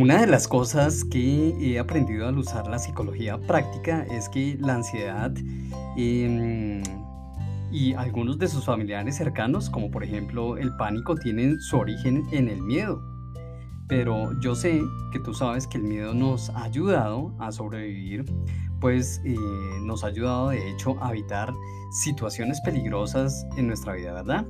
Una de las cosas que he aprendido al usar la psicología práctica es que la ansiedad em, y algunos de sus familiares cercanos, como por ejemplo el pánico, tienen su origen en el miedo. Pero yo sé que tú sabes que el miedo nos ha ayudado a sobrevivir, pues eh, nos ha ayudado de hecho a evitar situaciones peligrosas en nuestra vida, ¿verdad?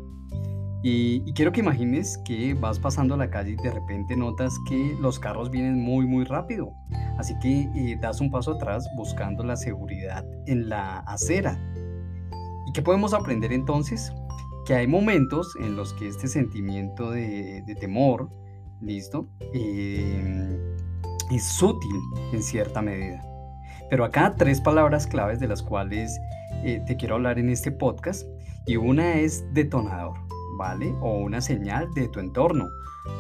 Y, quiero que imagines que vas pasando a la calle y de repente notas que los carros vienen muy, muy rápido. Así que eh, das un paso atrás buscando la seguridad en la acera. ¿Y qué podemos aprender entonces? Que hay momentos en los que este sentimiento de, temor, ¿listo? Em, es sutil en cierta medida. Pero acá tres palabras claves de las cuales eh, te quiero hablar en este podcast. Y una es detonador. ¿Vale? O una señal de tu entorno.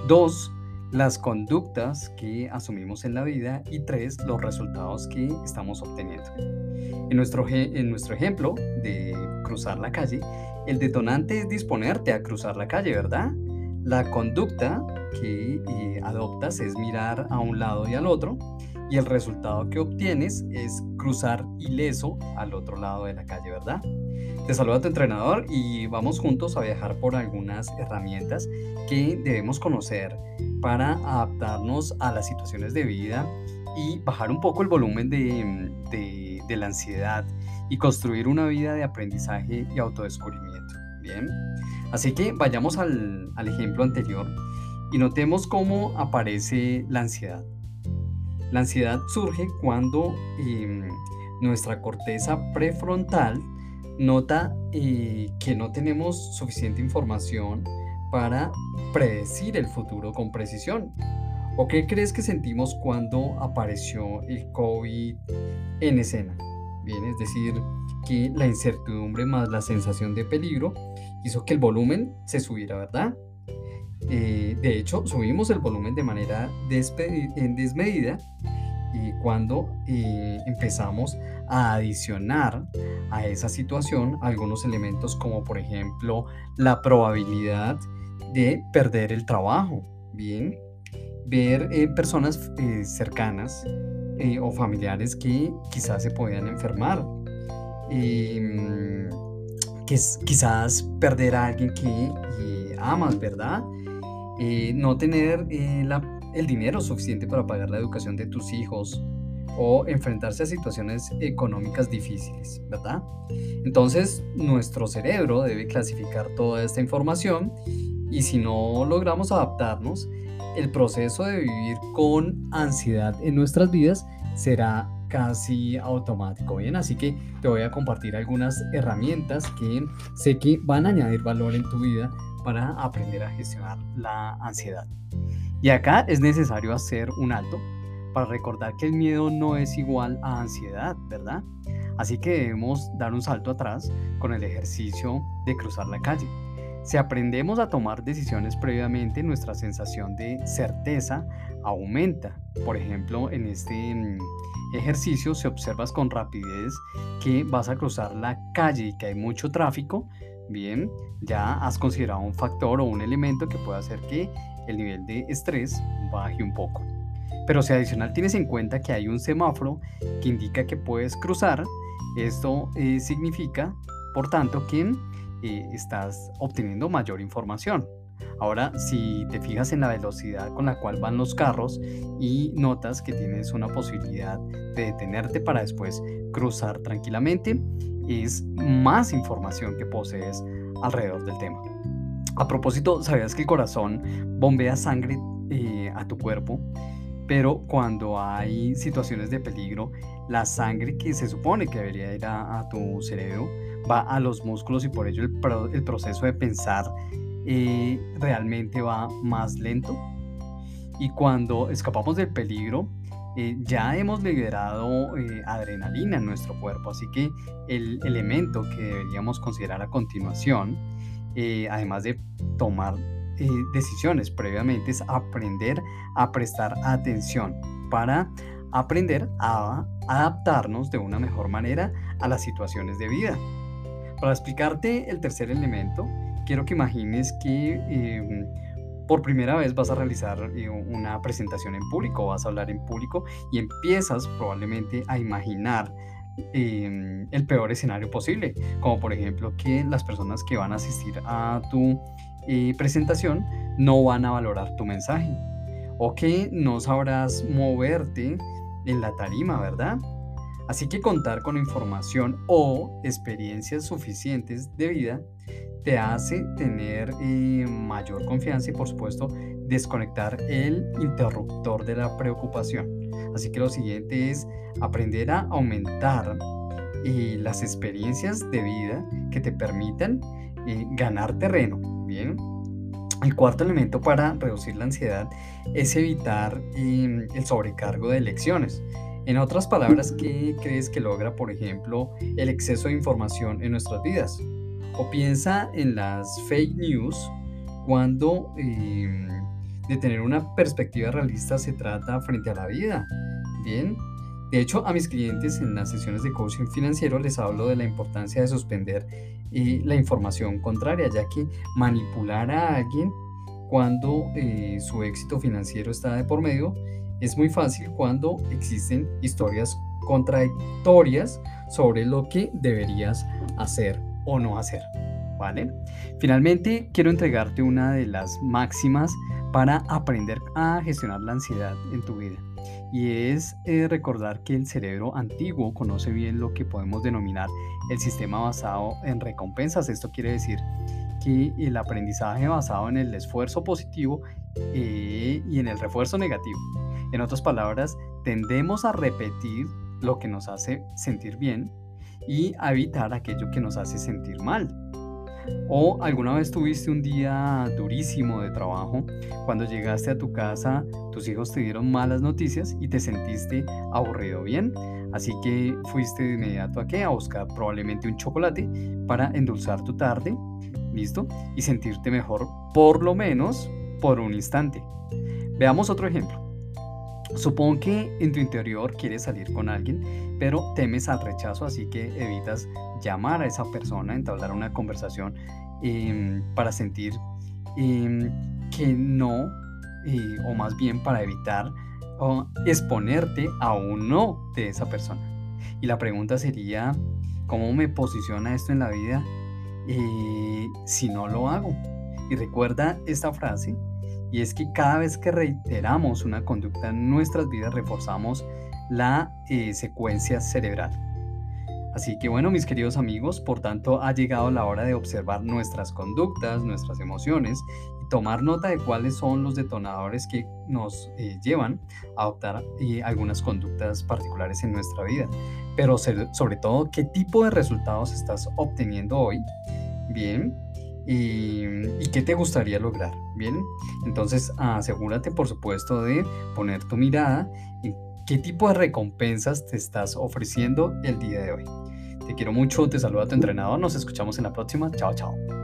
Dos, las conductas que asumimos en la vida. Y tres, los resultados que estamos obteniendo. En nuestro, en nuestro ejemplo de cruzar la calle, el detonante es disponerte a cruzar la calle, ¿verdad? La conducta que eh, adoptas es mirar a un lado y al otro y el resultado que obtienes es cruzar ileso al otro lado de la calle, ¿verdad? Te saluda tu entrenador y vamos juntos a viajar por algunas herramientas que debemos conocer para adaptarnos a las situaciones de vida y bajar un poco el volumen de, de, la ansiedad y construir una vida de aprendizaje y autodescubrimiento. Bien, así que vayamos al, al ejemplo anterior y notemos cómo aparece la ansiedad. La ansiedad surge cuando em, nuestra corteza prefrontal nota eh, que no tenemos suficiente información para predecir el futuro con precisión. ¿O qué crees que sentimos cuando apareció el COVID en escena? Bien, es decir, que la incertidumbre más la sensación de peligro hizo que el volumen se subiera, ¿verdad? Eh, de hecho, subimos el volumen de manera desmedida y cuando eh, empezamos a adicionar a esa situación algunos elementos como por ejemplo la probabilidad de perder el trabajo, bien, ver eh, personas cercanas o familiares que quizás se podían enfermar, em, quizás perder a alguien que amas, ¿verdad? Eh, no tener eh, el dinero suficiente para pagar la educación de tus hijos o enfrentarse a situaciones económicas difíciles, ¿verdad? Entonces, nuestro cerebro debe clasificar toda esta información y si no logramos adaptarnos, el proceso de vivir con ansiedad en nuestras vidas será casi automático. Bien, así que te voy a compartir algunas herramientas que sé que van a añadir valor en tu vida para aprender a gestionar la ansiedad. Y acá es necesario hacer un alto para recordar que el miedo no es igual a ansiedad, ¿verdad? Así que debemos dar un salto atrás con el ejercicio de cruzar la calle. Si aprendemos a tomar decisiones previamente, nuestra sensación de certeza aumenta. Por ejemplo, en este mm, ejercicio, si observas con rapidez que vas a cruzar la calle y que hay mucho tráfico, bien, ya has considerado un factor o un elemento que puede hacer que el nivel de estrés baje un poco. Pero si adicional tienes en cuenta que hay un semáforo que indica que puedes cruzar, esto eh, significa, por tanto, que eh, estás obteniendo mayor información. Ahora, si te fijas en la velocidad con la cual van los carros y notas que tienes una posibilidad de detenerte para después cruzar tranquilamente, es más información que posees alrededor del tema. A propósito, ¿sabías que el corazón bombea sangre eh, a tu cuerpo? Pero cuando hay situaciones de peligro, la sangre que se supone que debería ir a, tu cerebro va a los músculos y por ello el, proceso de pensar eh, realmente va más lento. Y cuando escapamos del peligro, eh, ya hemos liberado eh, adrenalina en nuestro cuerpo, así que el elemento que deberíamos considerar a continuación, eh, además de tomar decisiones previamente, es aprender a prestar atención para aprender a adaptarnos de una mejor manera a las situaciones de vida. Para explicarte el tercer elemento, quiero que imagines que por primera vez vas a realizar eh, una presentación en público, vas a hablar en público y empiezas probablemente a imaginar em, el peor escenario posible, como por ejemplo que las personas que van a asistir a tu eh, presentación no van a valorar tu mensaje o que no sabrás moverte en la tarima, ¿verdad? Así que contar con información o experiencias suficientes de vida te hace tener eh, mayor confianza y por supuesto desconectar el interruptor de la preocupación. Así que lo siguiente es aprender a aumentar eh, las experiencias de vida que te permitan eh, ganar terreno. Bien. El cuarto elemento para reducir la ansiedad es evitar em, el sobrecargo de lecciones. En otras palabras, ¿qué crees que logra, por ejemplo, el exceso de información en nuestras vidas? O piensa en las fake news cuando em, de tener una perspectiva realista se trata frente a la vida. Bien, de hecho, a mis clientes en las sesiones de coaching financiero les hablo de la importancia de suspender eh, la información contraria, ya que manipular a alguien cuando eh, su éxito financiero está de por medio es muy fácil cuando existen historias contradictorias sobre lo que deberías hacer o no hacer. ¿Vale? Finalmente, quiero entregarte una de las máximas para aprender a gestionar la ansiedad en tu vida. Y es eh, recordar que el cerebro antiguo conoce bien lo que podemos denominar el sistema basado en recompensas. Esto quiere decir que el aprendizaje basado en el esfuerzo positivo eh, y en el refuerzo negativo. En otras palabras, tendemos a repetir lo que nos hace sentir bien y a evitar aquello que nos hace sentir mal. ¿O alguna vez tuviste un día durísimo de trabajo? Cuando llegaste a tu casa, tus hijos te dieron malas noticias y te sentiste aburrido bien. Así que fuiste de inmediato a qué? A buscar probablemente un chocolate para endulzar tu tarde, ¿listo? Y sentirte mejor por lo menos por un instante. Veamos otro ejemplo. Supongo que en tu interior quieres salir con alguien, pero temes al rechazo, así que evitas llamar a esa persona, entablar una conversación em, para sentir em, que no, eh, o más bien para evitar o exponerte a un no de esa persona. Y la pregunta sería, ¿cómo me posiciona esto en la vida eh, si no lo hago? Y recuerda esta frase, y es que cada vez que reiteramos una conducta en nuestras vidas reforzamos la eh, secuencia cerebral. Así que bueno, mis queridos amigos, por tanto ha llegado la hora de observar nuestras conductas, nuestras emociones y tomar nota de cuáles son los detonadores que nos eh, llevan a adoptar eh, algunas conductas particulares en nuestra vida. Pero sobre todo, qué tipo de resultados estás obteniendo hoy. Bien, y, qué te gustaría lograr. Bien, entonces asegúrate por supuesto de poner tu mirada en qué tipo de recompensas te estás ofreciendo el día de hoy. Te quiero mucho, te saluda tu entrenador, nos escuchamos en la próxima. Chao, chao.